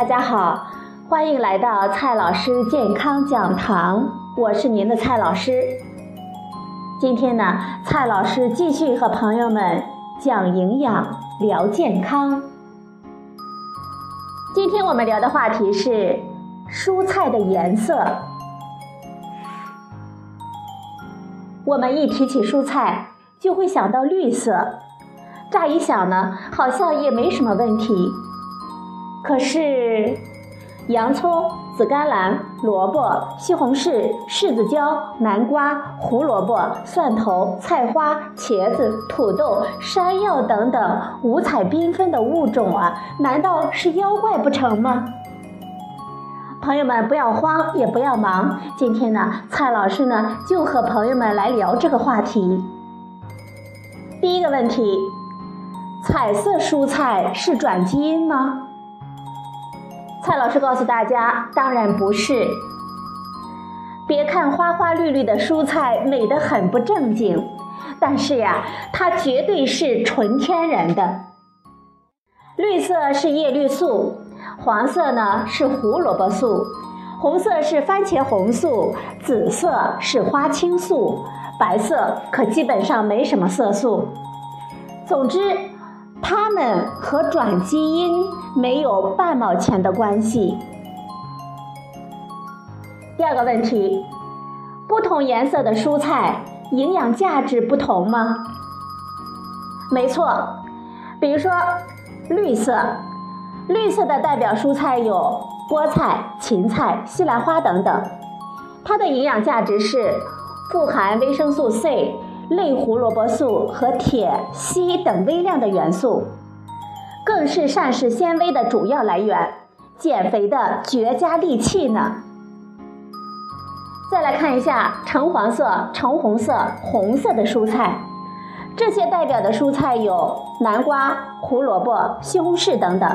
大家好，欢迎来到蔡老师健康讲堂，我是您的蔡老师。今天呢，蔡老师继续和朋友们讲营养、聊健康。今天我们聊的话题是蔬菜的颜色。我们一提起蔬菜，就会想到绿色，乍一想呢，好像也没什么问题。可是，洋葱、紫甘蓝、萝卜、西红柿、柿子椒、南瓜、胡萝卜、蒜头、菜花、茄子、土豆、山药等等五彩缤纷的物种啊，难道是妖怪不成吗？朋友们不要慌，也不要忙。今天呢，蔡老师呢就和朋友们来聊这个话题。第一个问题：彩色蔬菜是转基因吗？蔡老师告诉大家，当然不是。别看花花绿绿的蔬菜美得很不正经，但是呀，它绝对是纯天然的。绿色是叶绿素，黄色呢是胡萝卜素，红色是番茄红素，紫色是花青素，白色可基本上没什么色素。总之。它们和转基因没有半毛钱的关系。第二个问题，不同颜色的蔬菜营养价值不同吗？没错，比如说绿色，绿色的代表蔬菜有菠菜、芹菜、西兰花等等，它的营养价值是富含维生素 C。类胡萝卜素和铁、硒等微量的元素，更是膳食纤维的主要来源，减肥的绝佳利器呢。再来看一下橙黄色、橙红色、红色的蔬菜，这些代表的蔬菜有南瓜、胡萝卜、西红柿等等，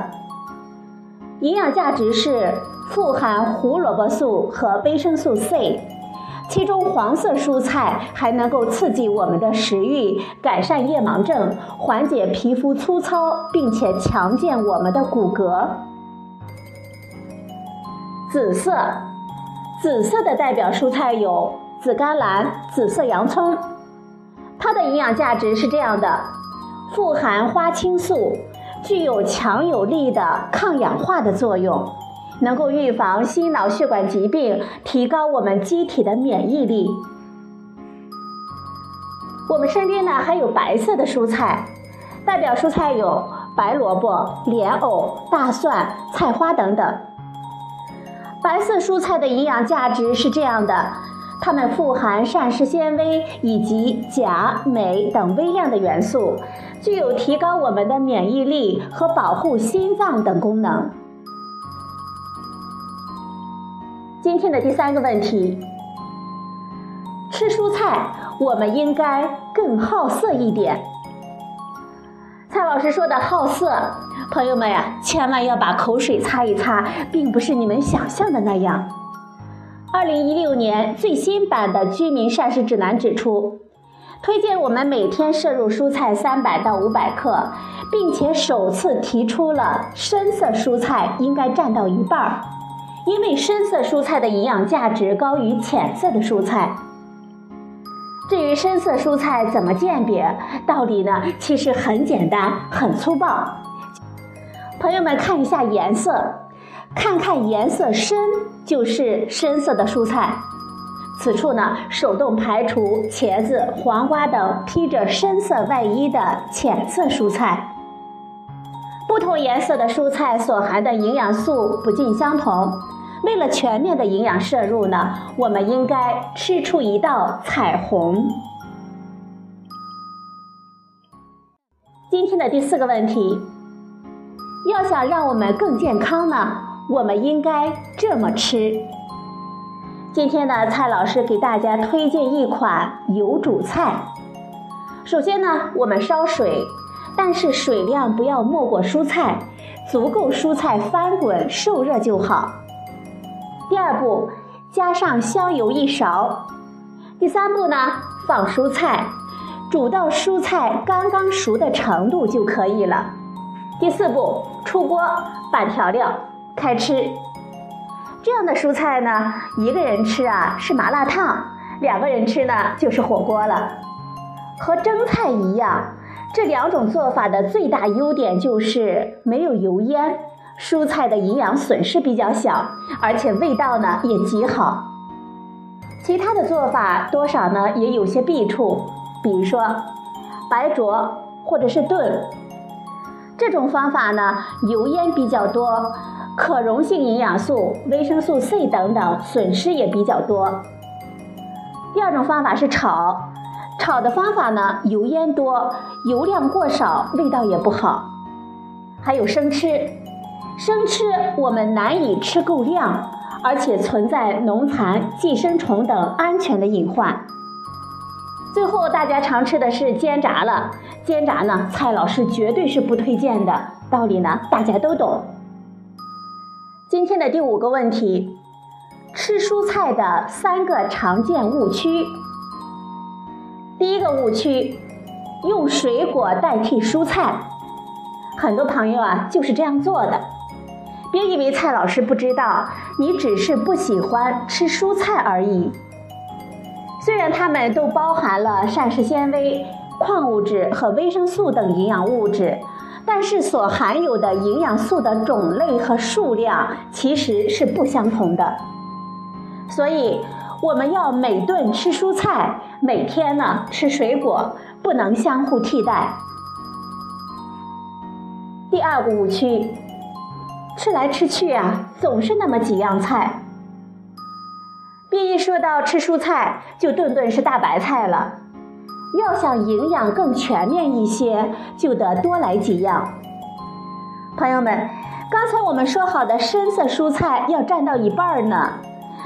营养价值是富含胡萝卜素和维生素 C。其中黄色蔬菜还能够刺激我们的食欲，改善夜盲症，缓解皮肤粗糙，并且强健我们的骨骼。紫色，紫色的代表蔬菜有紫甘蓝、紫色洋葱，它的营养价值是这样的：富含花青素，具有强有力的抗氧化的作用。能够预防心脑血管疾病，提高我们机体的免疫力。我们身边呢还有白色的蔬菜，代表蔬菜有白萝卜、莲藕、大蒜、菜花等等。白色蔬菜的营养价值是这样的：它们富含膳食纤维以及钾、镁等微量的元素，具有提高我们的免疫力和保护心脏等功能。今天的第三个问题：吃蔬菜，我们应该更好色一点。蔡老师说的好色，朋友们呀，千万要把口水擦一擦，并不是你们想象的那样。二零一六年最新版的居民膳食指南指出，推荐我们每天摄入蔬菜三百到五百克，并且首次提出了深色蔬菜应该占到一半儿。因为深色蔬菜的营养价值高于浅色的蔬菜。至于深色蔬菜怎么鉴别，道理呢其实很简单，很粗暴。朋友们看一下颜色，看看颜色深就是深色的蔬菜。此处呢，手动排除茄子、黄瓜等披着深色外衣的浅色蔬菜。不同颜色的蔬菜所含的营养素不尽相同。为了全面的营养摄入呢，我们应该吃出一道彩虹。今天的第四个问题，要想让我们更健康呢，我们应该这么吃。今天呢，蔡老师给大家推荐一款油煮菜。首先呢，我们烧水，但是水量不要没过蔬菜，足够蔬菜翻滚受热就好。第二步，加上香油一勺。第三步呢，放蔬菜，煮到蔬菜刚刚熟的程度就可以了。第四步，出锅拌调料，开吃。这样的蔬菜呢，一个人吃啊是麻辣烫，两个人吃呢就是火锅了。和蒸菜一样，这两种做法的最大优点就是没有油烟，蔬菜的营养损失比较小，而且味道呢也极好。其他的做法多少呢也有些弊处，比如说白灼或者是炖，这种方法呢油烟比较多，可溶性营养素、维生素 C 等等损失也比较多。第二种方法是炒，炒的方法呢油烟多，油量过少，味道也不好。还有生吃，生吃我们难以吃够量。而且存在农残、寄生虫等安全的隐患。最后，大家常吃的是煎炸了。煎炸呢，蔡老师绝对是不推荐的。道理呢，大家都懂。今天的第五个问题：吃蔬菜的三个常见误区。第一个误区，用水果代替蔬菜。很多朋友啊，就是这样做的。别以为蔡老师不知道，你只是不喜欢吃蔬菜而已。虽然它们都包含了膳食纤维、矿物质和维生素等营养物质，但是所含有的营养素的种类和数量其实是不相同的。所以我们要每顿吃蔬菜，每天呢吃水果，不能相互替代。第二个误区。吃来吃去啊，总是那么几样菜。别一说到吃蔬菜，就顿顿是大白菜了。要想营养更全面一些，就得多来几样。朋友们，刚才我们说好的深色蔬菜要占到一半呢，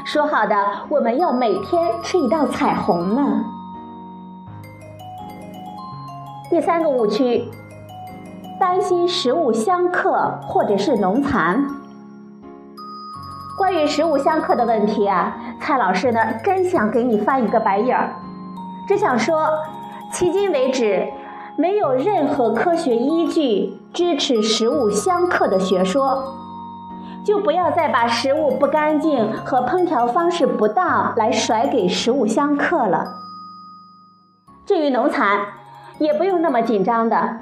说好的我们要每天吃一道彩虹呢。第三个误区。担心食物相克或者是农残。关于食物相克的问题啊，蔡老师呢真想给你翻一个白眼儿，只想说，迄今为止，没有任何科学依据支持食物相克的学说，就不要再把食物不干净和烹调方式不当来甩给食物相克了。至于农残，也不用那么紧张的。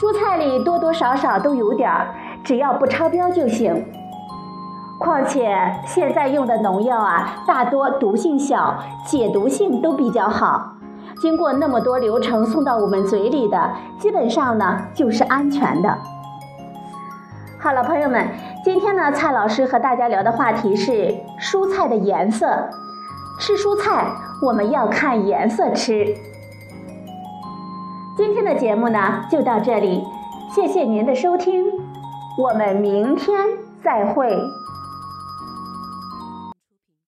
蔬菜里多多少少都有点儿，只要不超标就行。况且现在用的农药啊，大多毒性小，解毒性都比较好。经过那么多流程送到我们嘴里的，基本上呢就是安全的。好了，朋友们，今天呢，蔡老师和大家聊的话题是蔬菜的颜色。吃蔬菜我们要看颜色吃。今天的节目呢，就到这里，谢谢您的收听，我们明天再会。